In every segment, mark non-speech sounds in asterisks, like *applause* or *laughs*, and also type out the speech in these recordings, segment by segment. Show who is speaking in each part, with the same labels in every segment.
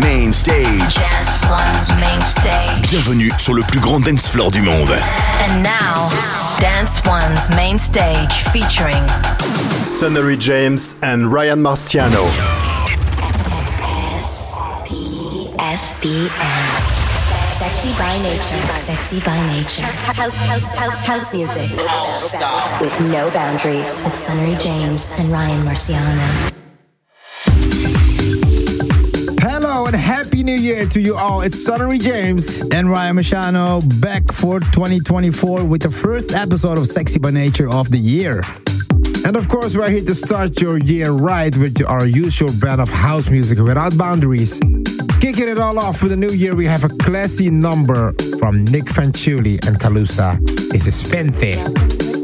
Speaker 1: Main Stage.
Speaker 2: Dance One's Main Stage.
Speaker 3: Bienvenue sur le plus grand dance floor du monde. And
Speaker 2: now, Dance One's Main Stage featuring
Speaker 4: Sunnery James and Ryan Marciano.
Speaker 5: SBN. Sexy by nature. Sexy by nature. House, house, house, house music. Oh, With no boundaries. With Sunnery James and Ryan Marciano.
Speaker 6: And happy new year to you all. It's Sunnery James
Speaker 7: and Ryan Marciano back for 2024 with the first episode of Sexy by Nature of the year.
Speaker 6: And of course, we're here to start your year right with our usual brand of house music without boundaries. Kicking it all off for the new year, we have a classy number from Nick Fanciulli and Calusa. This is Fente.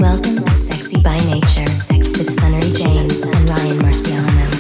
Speaker 5: Welcome to Sexy by Nature, Sex with Sunnery James and Ryan Marciano.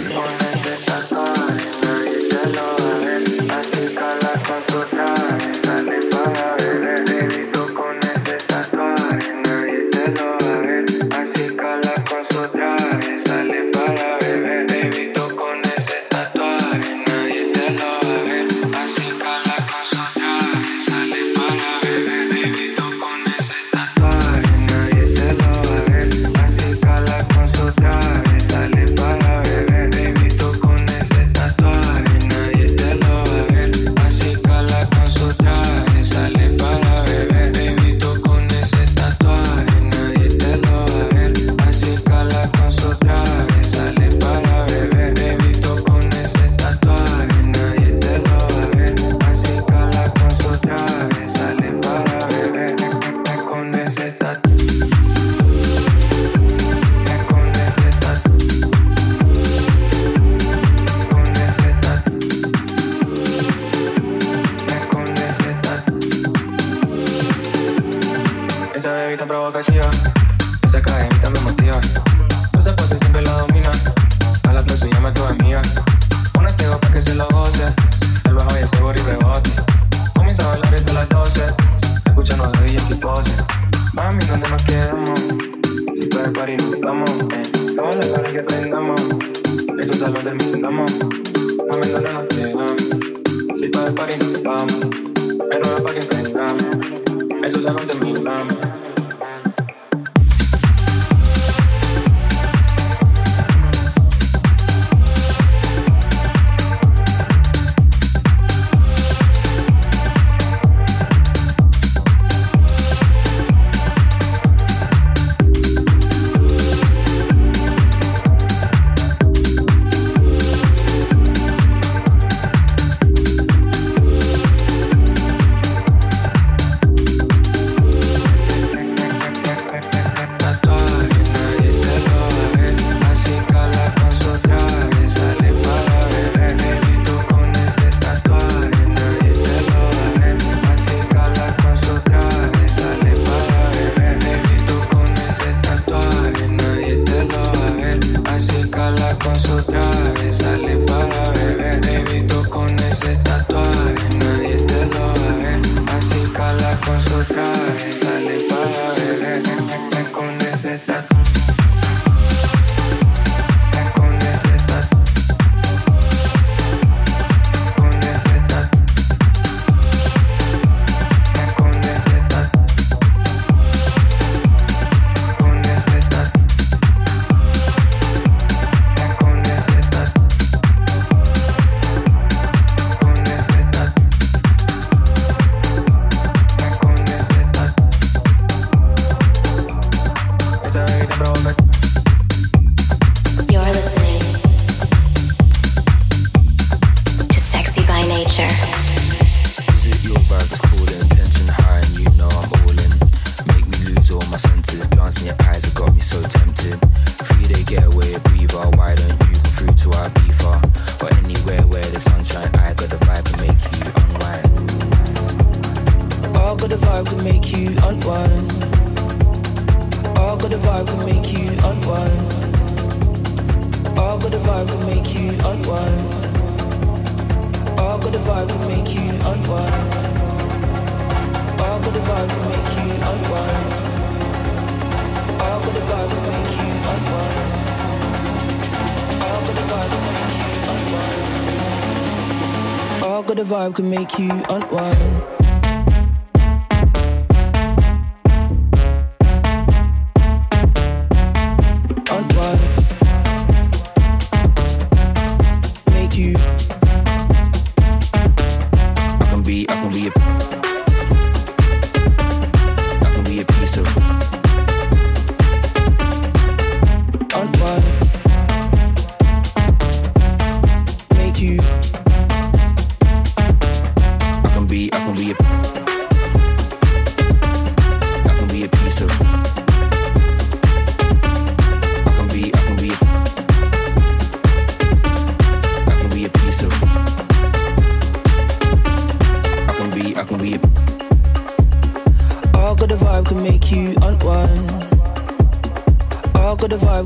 Speaker 8: vibe can make you unwind.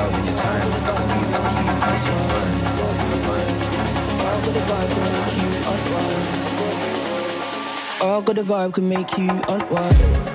Speaker 9: out when you're. I can be the key, I so burn,
Speaker 8: All good vibe can make you unwind. All good vibe can make you unwind.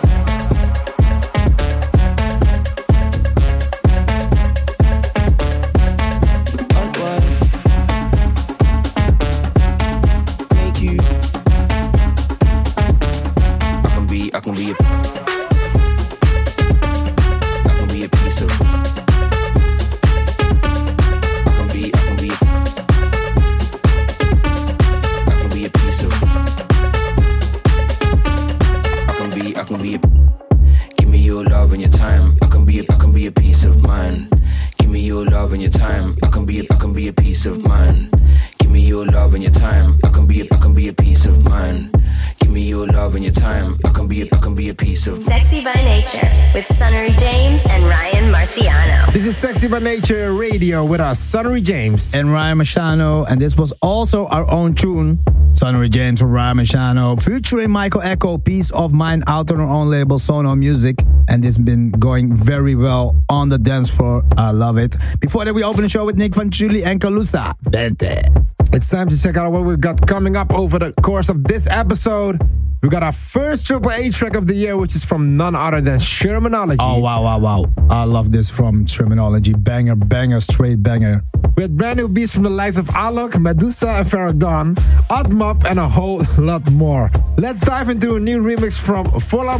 Speaker 6: Nature Radio with us, Sunnery James.
Speaker 7: And Ryan Marciano. And this was also our own tune. Sunnery James from Ryan Marciano, featuring Michael Echo, Peace of Mind, out on our own label, Sono Music. And it's been going very well on the dance floor. I love it. Before that, we open the show with Nick Van Fanciulli and Calusa. Bente.
Speaker 6: It's time to check out what we've got coming up over the course of this episode. We got our first Triple A track of the year, which is from none other than Shermanology. Oh,
Speaker 7: wow, wow, wow. I love this from Shermanology. Banger, banger, straight banger.
Speaker 6: We had brand new beats from the likes of Alok, Medusa, and Farrakhan, Oddmob, and a whole lot more. Let's dive into a new remix from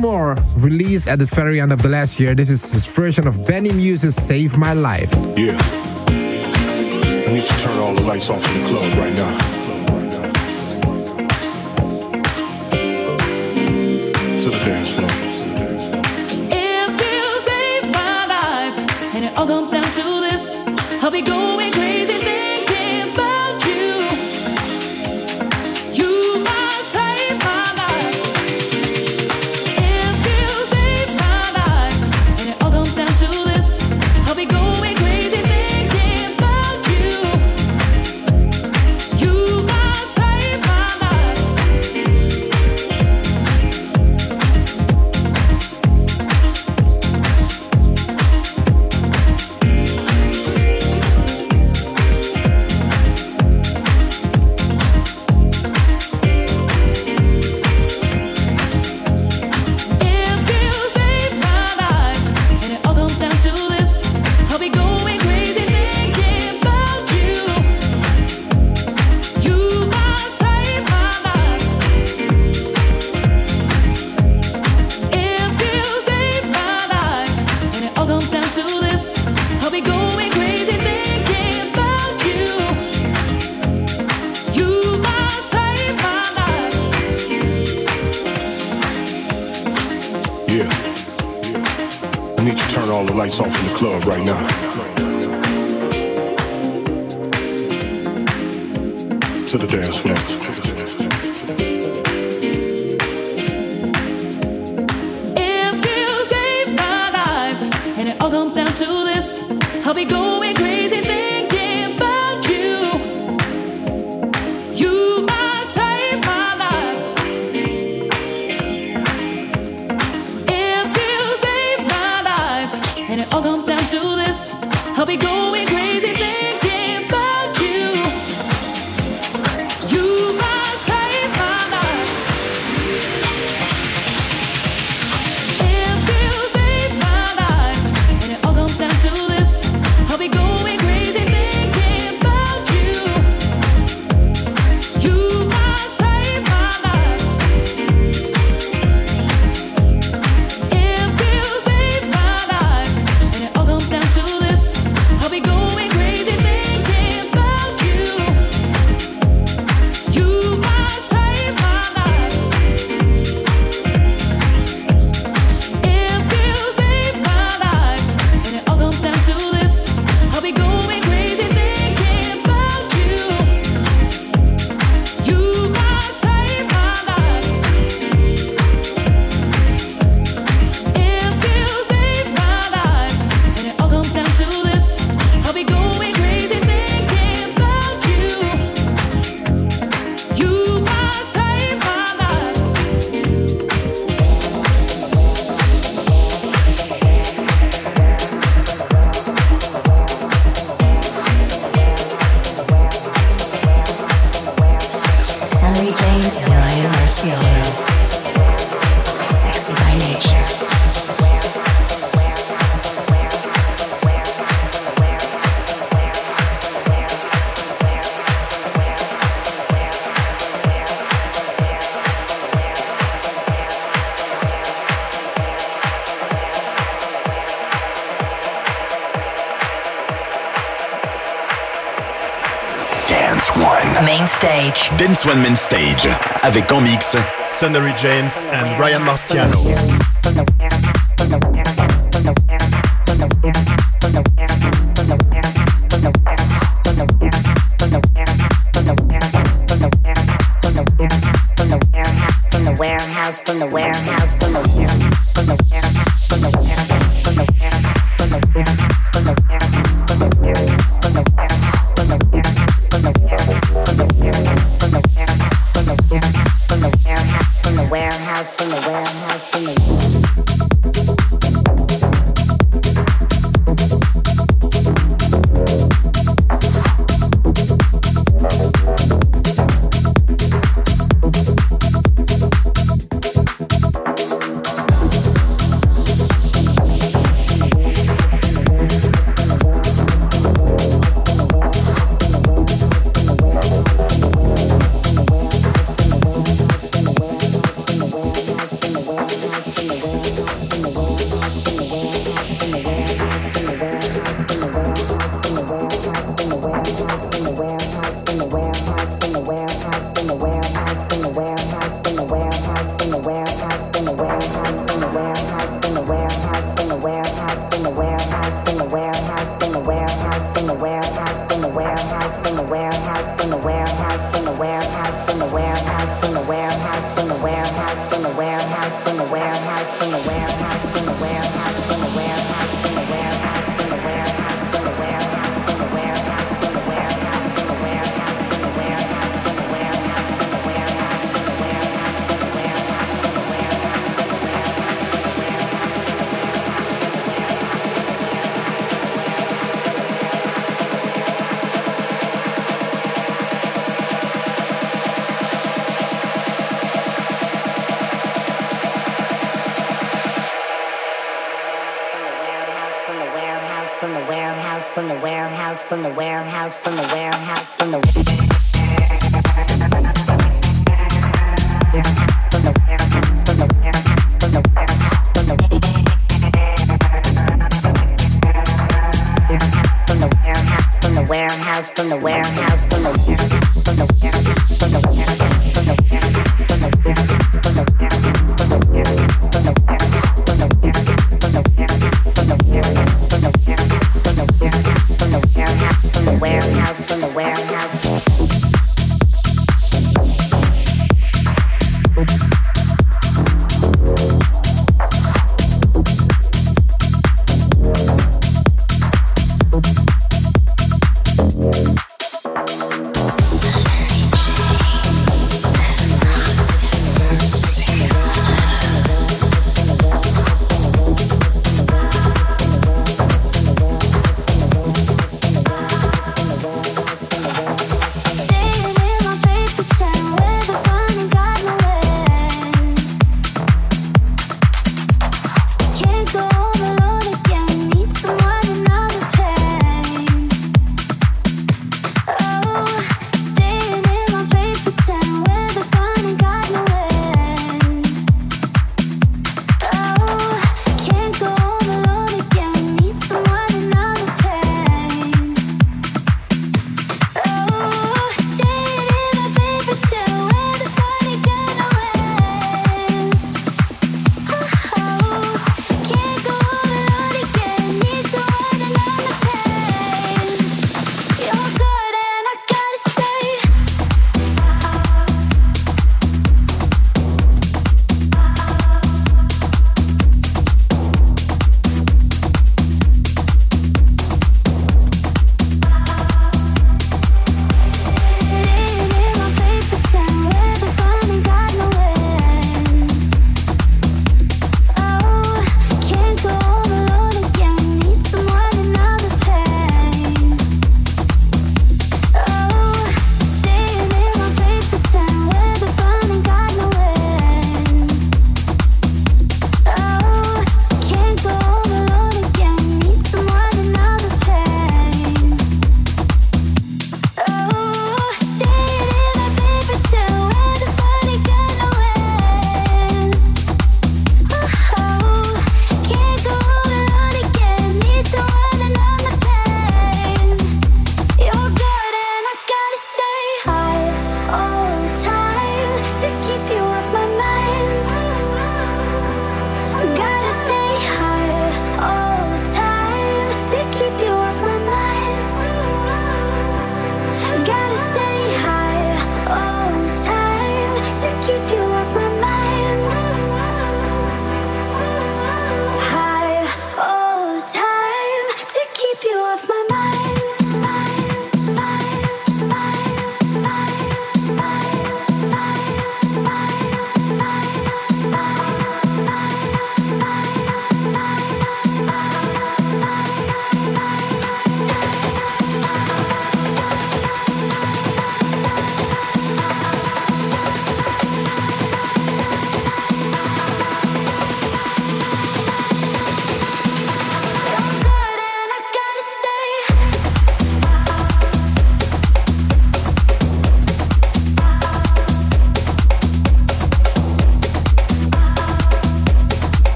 Speaker 6: More, released at the very end of the last year. This is his version of Benny Muse's Save My Life.
Speaker 10: Yeah. I need to turn all the lights off in the club right now. I'll lights off in the club right now. To the dance floor.
Speaker 11: It feels safe, my life, and it all comes down to this. I'll be going.
Speaker 3: Dance One Man Stage avec en mix
Speaker 4: Sonnery James and Ryan Marciano.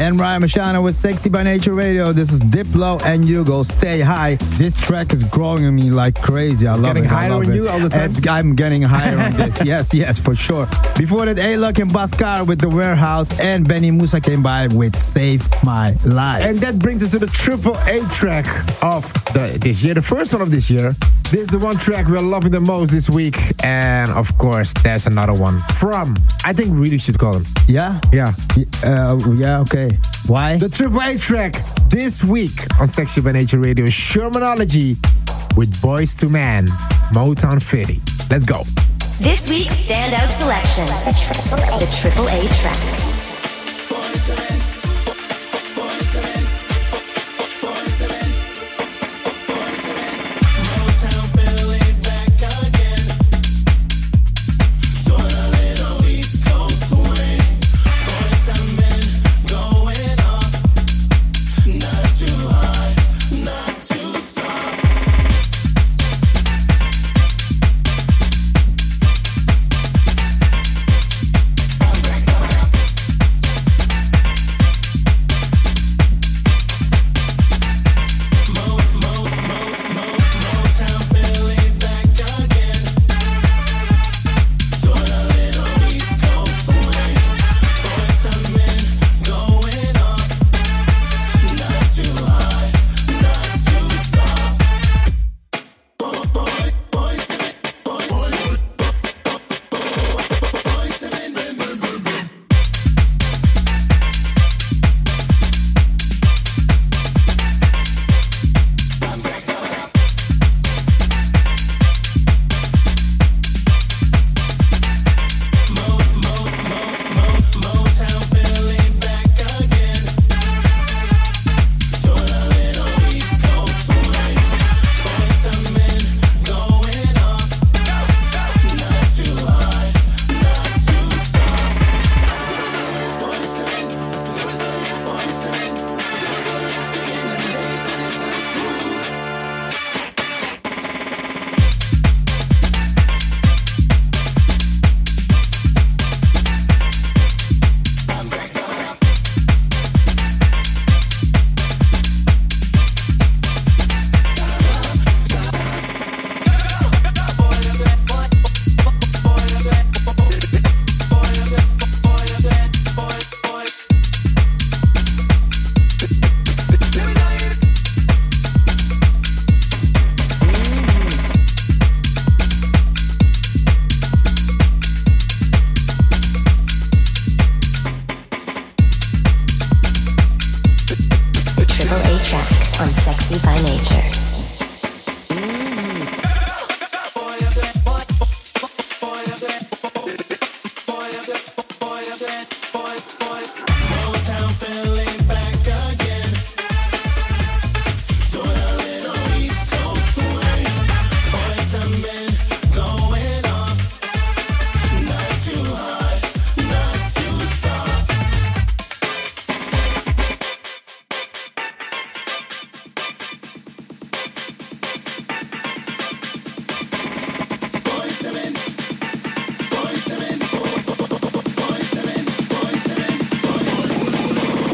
Speaker 6: And
Speaker 7: Ryan Marciano with Sexy by Nature Radio. This is Diplo and HUGEL. Stay high. This track is growing on me like crazy. I love getting it. higher on you all the time. It's, I'm getting higher on this. *laughs* Yes, yes, for sure. Before that, Alok and Bhaskar with The Warehouse. And Benny Musa came by with Save My Life. And
Speaker 6: that brings us to the triple A track of the, this year, the first one of this year. This is the one track we're loving the most this week. And of course, there's another one from, I think we really should call him.
Speaker 7: Yeah?
Speaker 6: Yeah.
Speaker 7: Uh, yeah, okay. Why? The
Speaker 6: triple A track this week on Sexy by Nature Radio Shermanology with Boyz II Men, Motown Philly. Let's go.
Speaker 5: This week's standout selection, the triple A, the triple A track.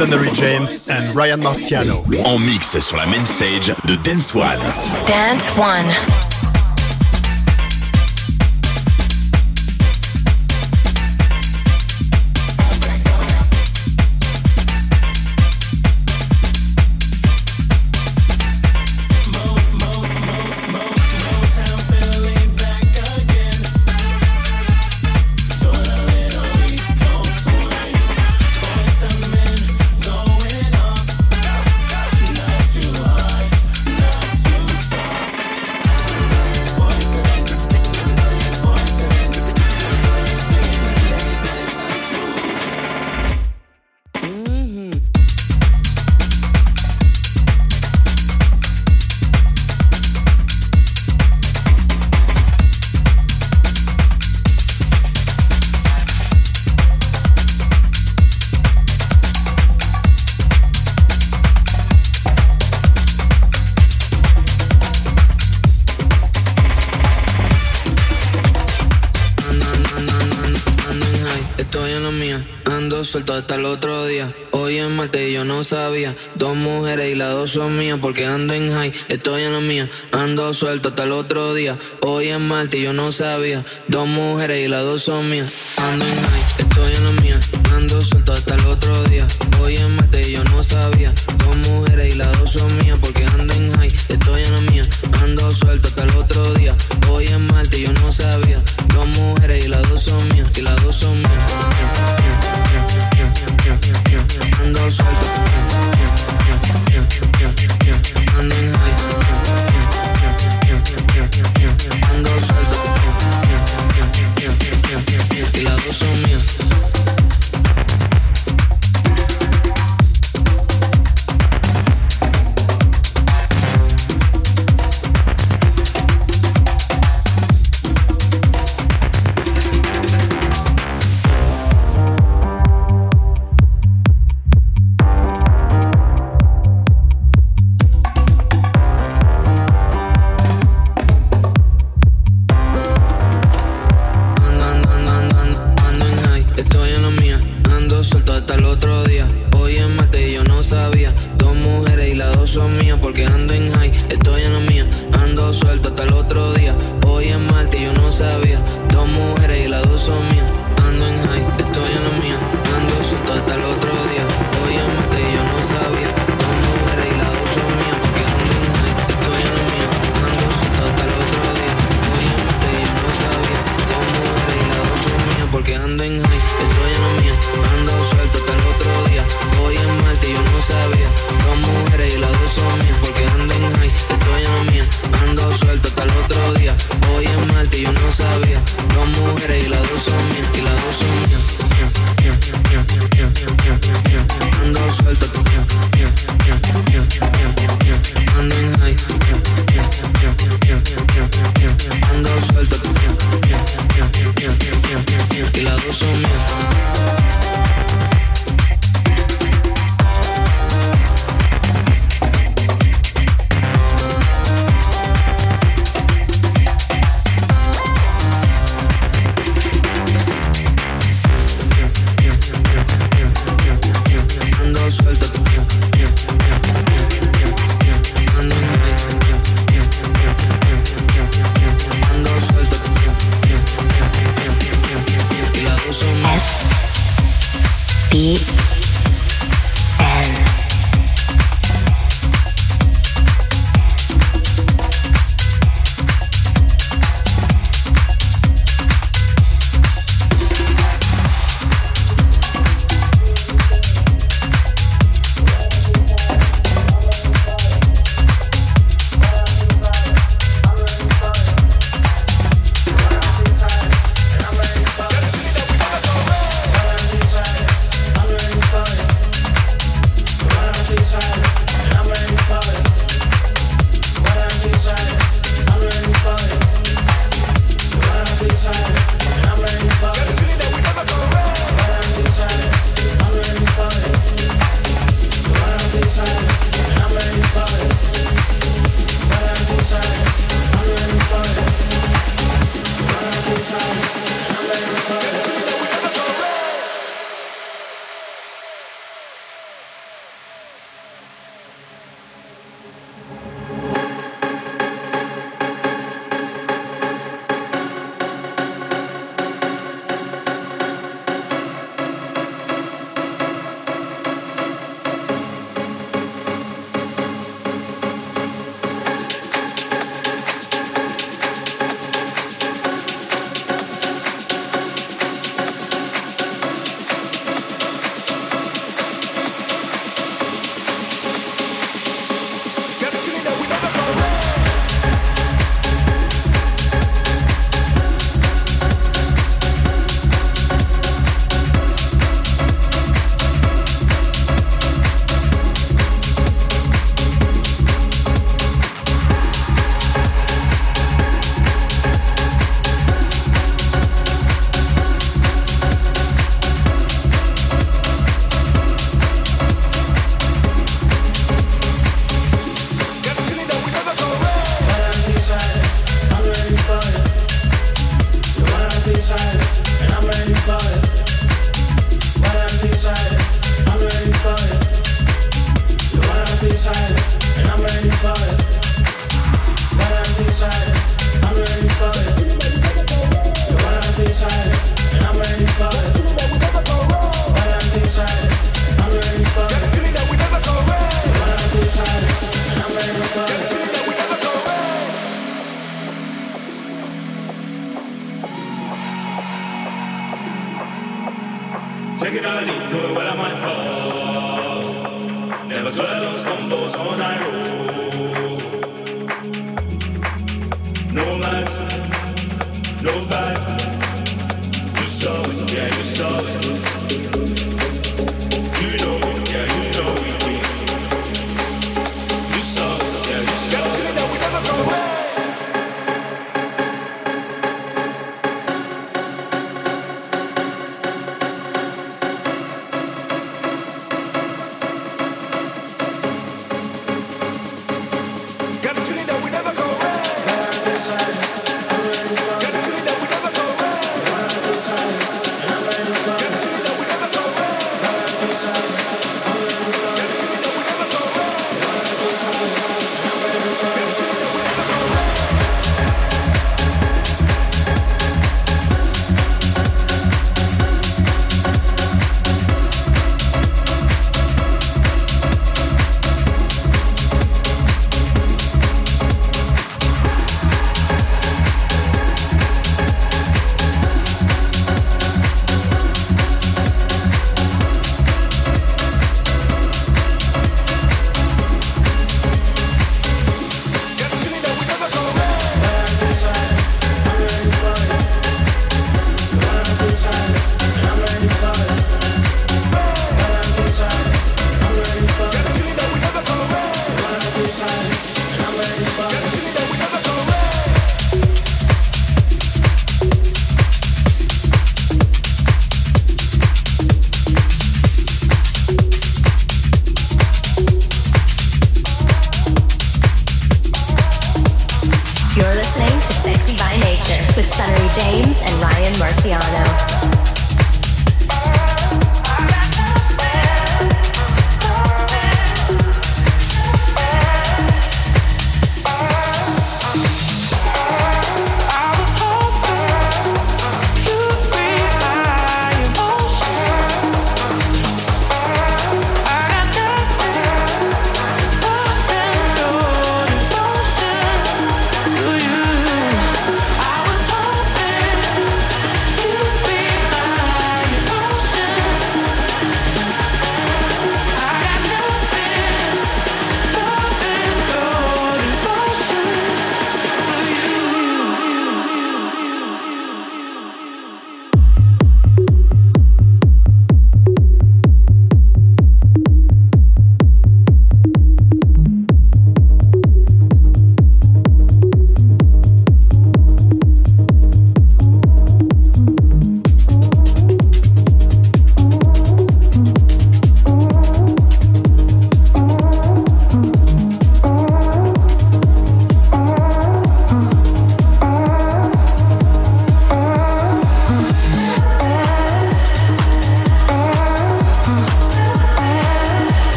Speaker 4: Sonnery James and Ryan Marciano.
Speaker 3: En mix sur la main stage de Dance One.
Speaker 2: Dance One.
Speaker 12: Son mías porque ando en high. Estoy en la mía, ando suelto hasta el otro día. Hoy es martes yo no sabía. Dos mujeres y las dos son mías. Ando en high, estoy en la mía. Ando suelto hasta el otro día. Hoy es martes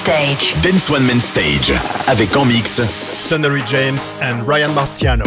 Speaker 2: stage.
Speaker 3: Dance One Main Stage. Avec en mix.
Speaker 4: Sonnery James and Ryan Marciano.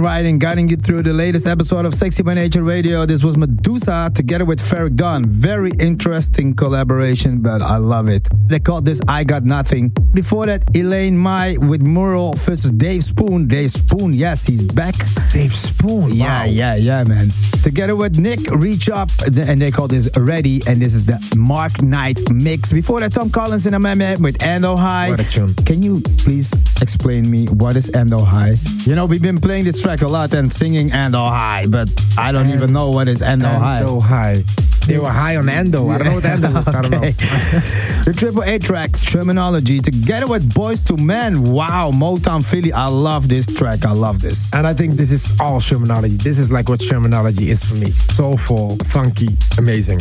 Speaker 7: And riding, guiding you through the latest episode of Sexy by Nature Radio. This was Meduza together with Ferreck Dawn. Very interesting collaboration, but I love it. They called this I Got Nothing. Before that, Elaine Mai with Mural versus Dave Spoon. Dave Spoon, yes, he's back.
Speaker 6: Dave Spoon, Yeah, wow.
Speaker 7: yeah, yeah, man. Together with Nick Reach Up, and they called this Ready, and this is the Mark Knight mix. Before that, Tom Collins in a meme with Endo High. What a
Speaker 6: tune.
Speaker 7: Can you please explain me what is Endo High? You know, we've been playing this track a lot and singing Endo High, but I don't even know what is Endo High. Endo
Speaker 6: High. They were high on Endo. I don't know what Endo is. I don't know. *laughs*
Speaker 7: The Triple A track, Shermanology, together with Boyz II Men. Wow, Motown Philly. I love this track. I love this.
Speaker 6: And I think this is all Shermanology. This is like what Shermanology is for me. Soulful, funky, amazing.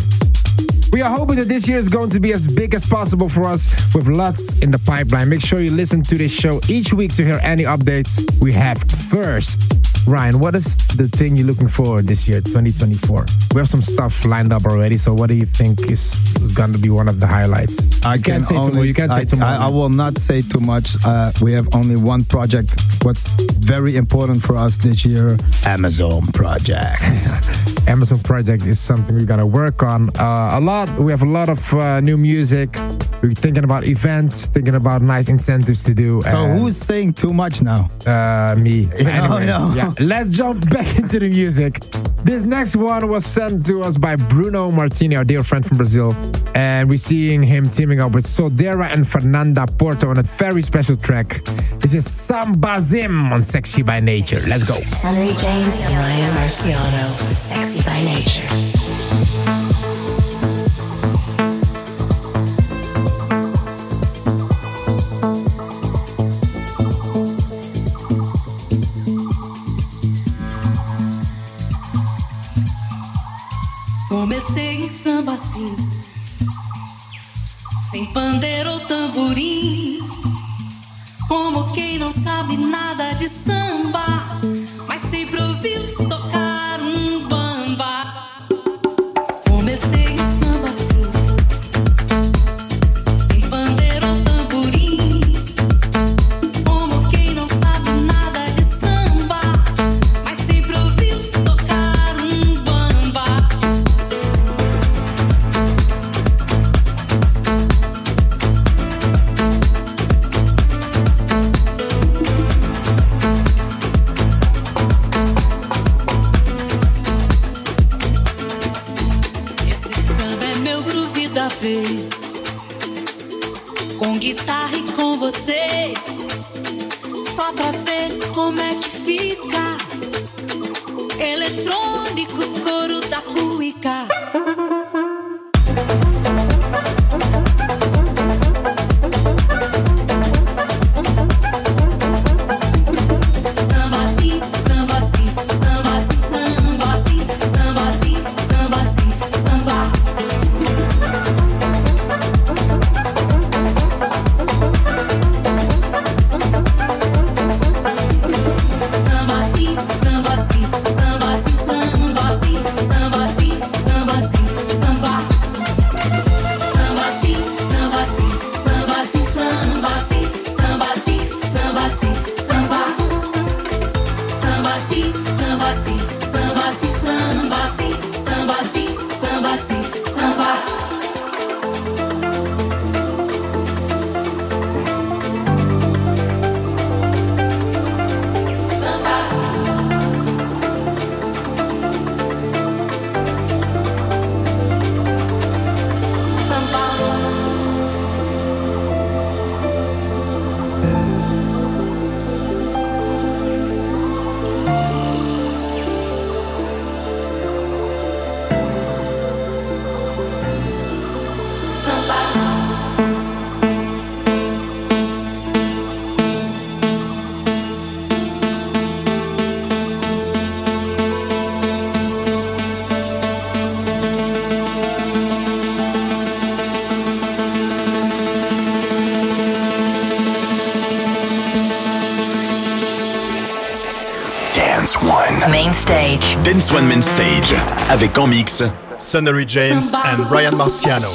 Speaker 6: We are hoping that this year is going to be as big as possible for us with lots in the pipeline. Make sure you listen to this show each week to hear any updates we have first. Ryan, what is the thing you're looking for this year, 2024? We have some stuff lined up already, so what do you think is, is going to be one of the highlights?
Speaker 7: I You can't can say too only, much. You can't say I, too much. I, I will not say too much. Uh, we have only one project. What's very important for us this year? Amazon project.
Speaker 6: *laughs* Amazon project is something we're going to work on uh, a lot. We have a lot of uh, new music. We're thinking about events, thinking about nice incentives to do. so who's
Speaker 7: saying too much now?
Speaker 6: uh, me? *laughs* No, no. Yeah, let's jump *laughs* back into the music. This next one was sent to us by Bruno Martini, our dear friend from Brazil, and we're seeing him teaming up with Sodera and Fernanda Porto on a very special track. This is Sambassim on Sexy by Nature. Let's go.
Speaker 5: Sunnery James and Ryan Marciano. Sexy by nature.
Speaker 2: Stage.
Speaker 3: Dance One Main Stage. Avec en mix.
Speaker 4: Sonnery James and Ryan Marciano.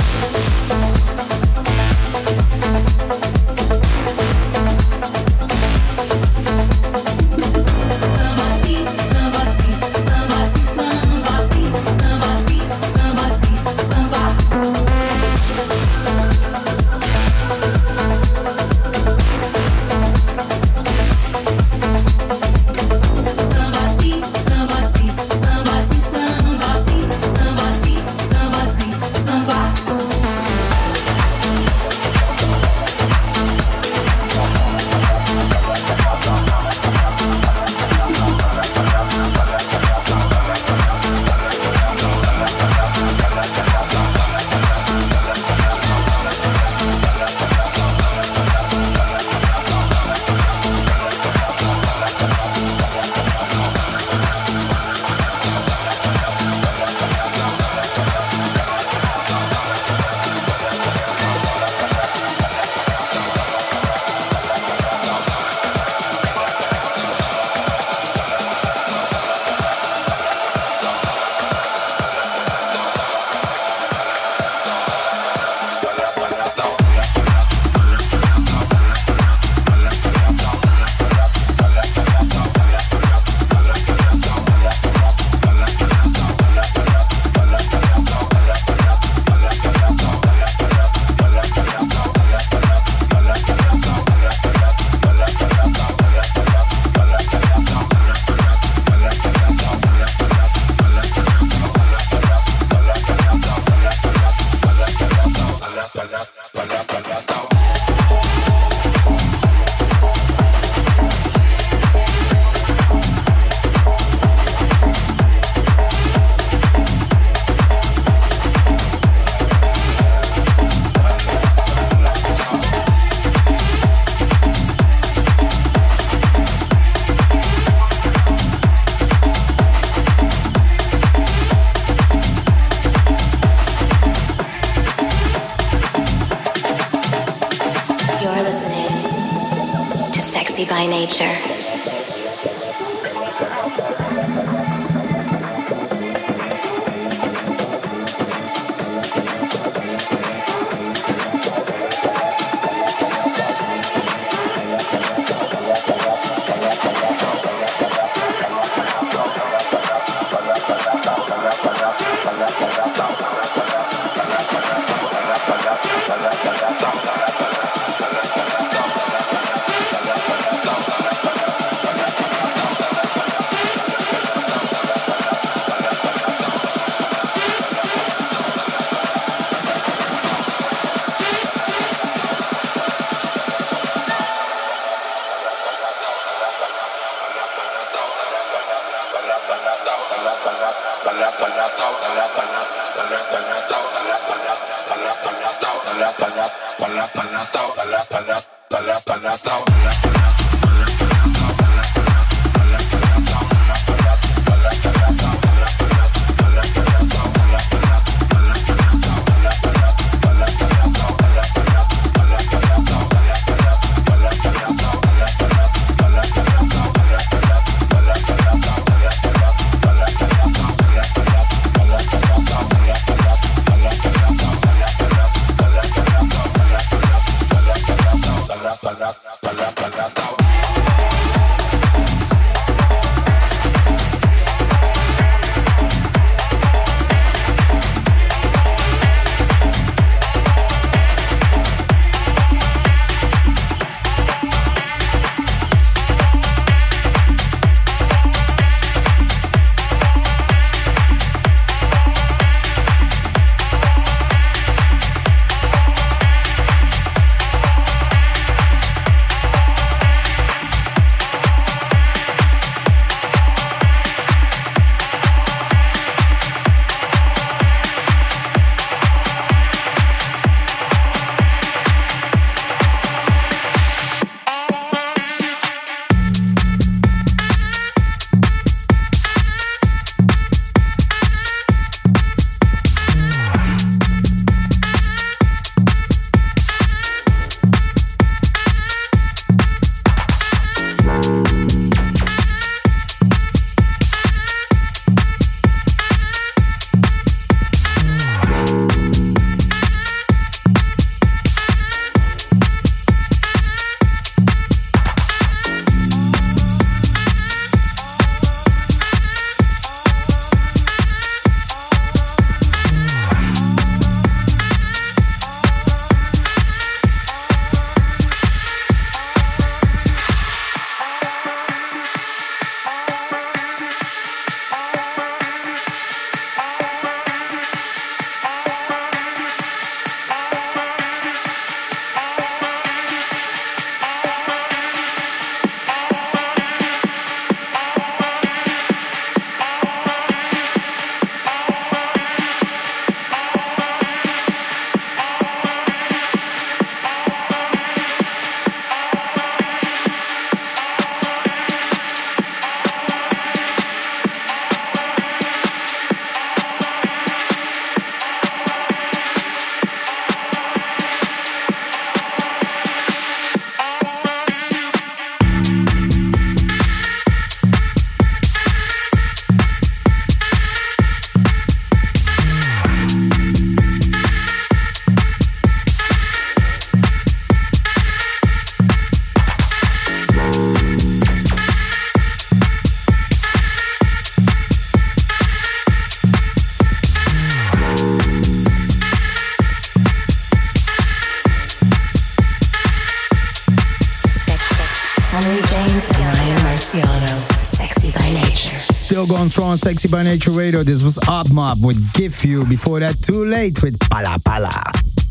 Speaker 7: Going strong, sexy by nature radio. This was Up Mob with Give You. Before that, Too Late with Pala Pala.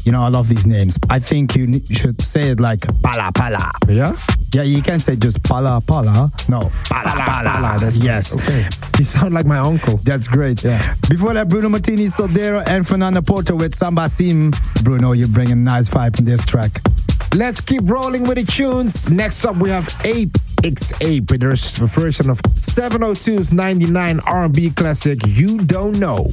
Speaker 7: You know, I love these names. I think you should say it like Pala Pala.
Speaker 6: Yeah?
Speaker 7: Yeah, you can't say just Pala Pala. No, Pala Pala. Pala, that's yes. Okay.
Speaker 6: You sound like my uncle.
Speaker 7: That's great. Yeah. Before that, Bruno Martini, Soldero, and Fernanda Porto with Sambassim. Bruno, you're bringing a nice vibe in this track.
Speaker 6: Let's keep rolling with the tunes. Next up, we have Ape X Ape with their version of 702's 99 R&B classic You Don't Know.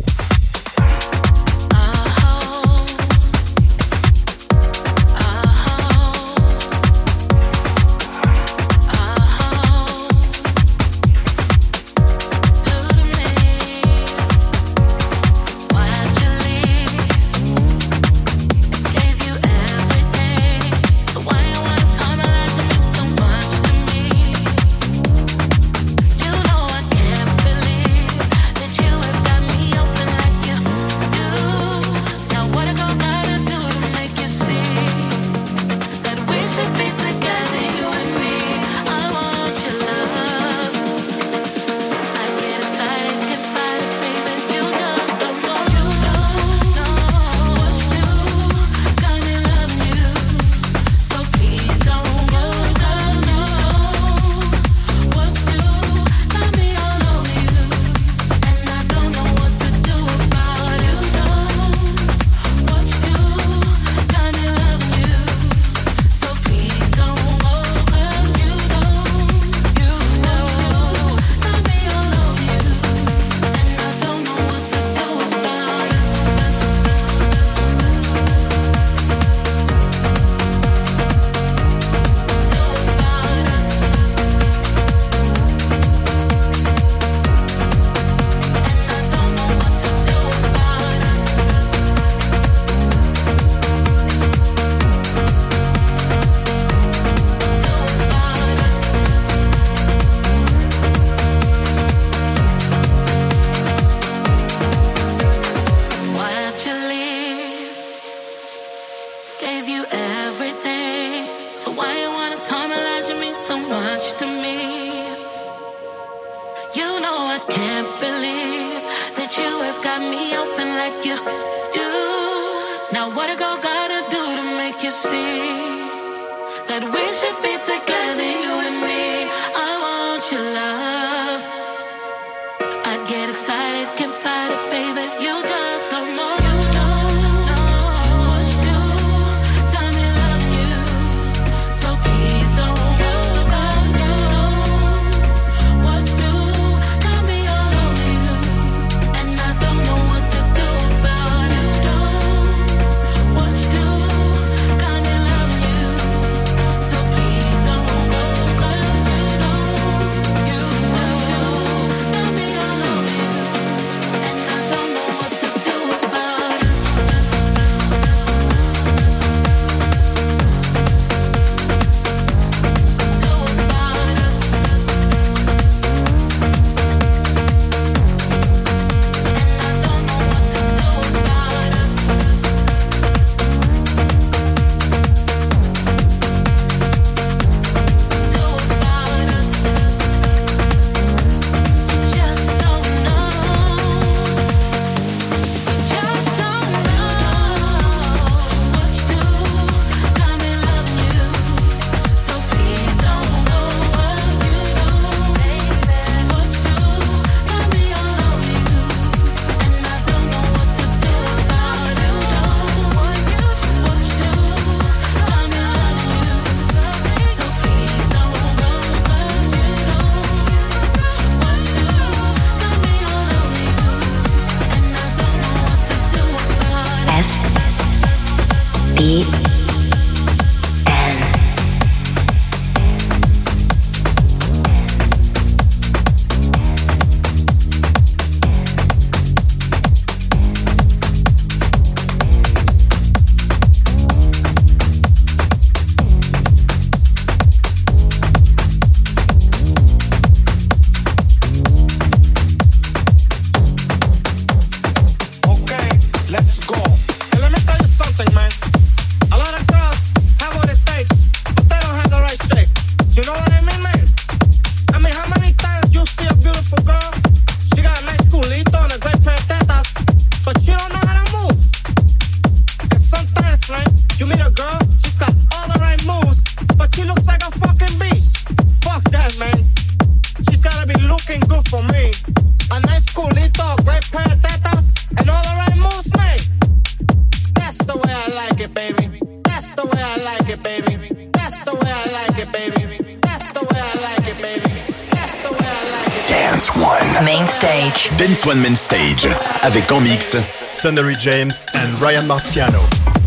Speaker 3: Dance One.
Speaker 2: Main stage.
Speaker 3: Dance One Main Stage. Avec en mix.
Speaker 4: Sunnery James and Ryan Marciano.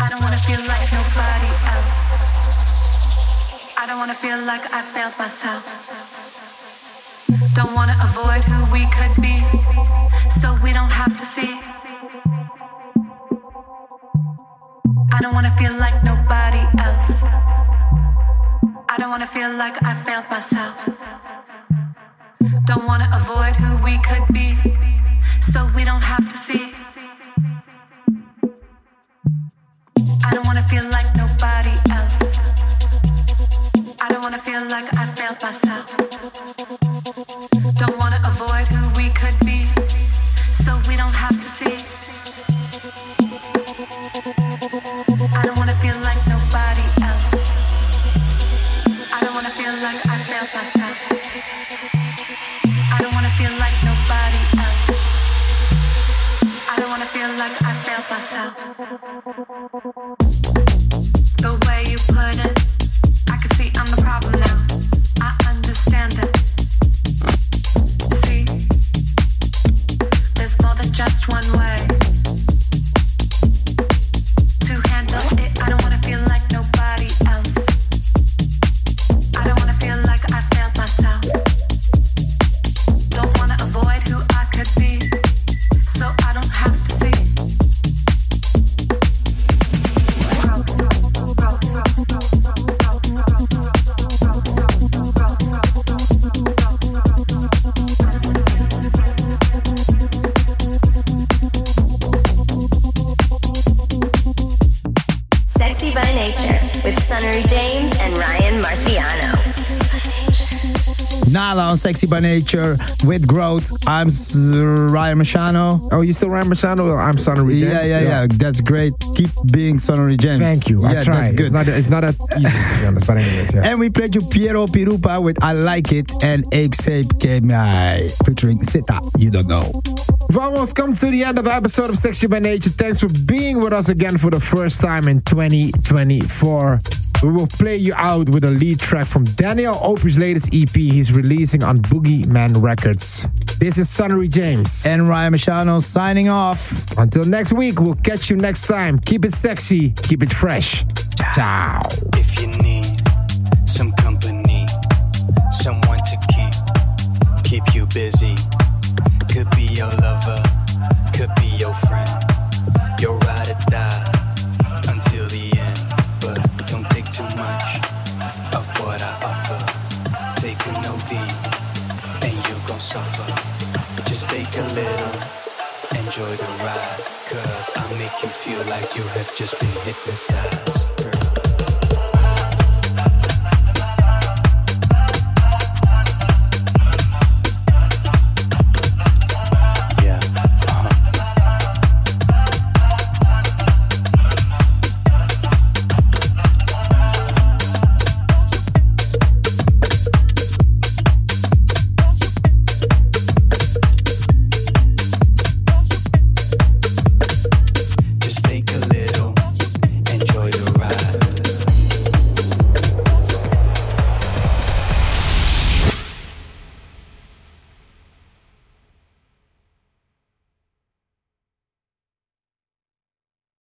Speaker 13: I don't wanna feel like nobody else. I don't wanna feel like I failed myself. Don't wanna avoid who we could be, so we don't have to see. I don't wanna feel like nobody else. I don't wanna feel like I failed myself. Don't wanna avoid who we could be, so we don't have to see. Myself. pasado.
Speaker 7: On Sexy by Nature with Growth. I'm Ryan Machano.
Speaker 6: Oh, you still Ryan Machano? I'm Sonny James. Yeah, yeah, yeah,
Speaker 7: That's great. Keep being Sonny James. Thank you. Yeah, I tried. that's good. It's not,
Speaker 6: it's not that easy, to be honest, but anyways, yeah.
Speaker 7: And we played you Piero Pirupa with I Like It and Ape KMI featuring Sita. You don't know.
Speaker 6: We've almost come to the end of the episode of Sexy by Nature. Thanks for being with us again for the first time in 2024. We will play you out with a lead track from Daniel Opie's latest EP he's releasing on Boogie Man Records. This is Sonny James.
Speaker 7: And Ryan Machano signing off.
Speaker 6: Until next week, we'll catch you next time. Keep it sexy, keep it fresh. Ciao.
Speaker 14: If you need some company, someone to keep, keep you busy. Could be your lover, could be your friend. Enjoy the ride. Cause I make you feel like you have just been hypnotized.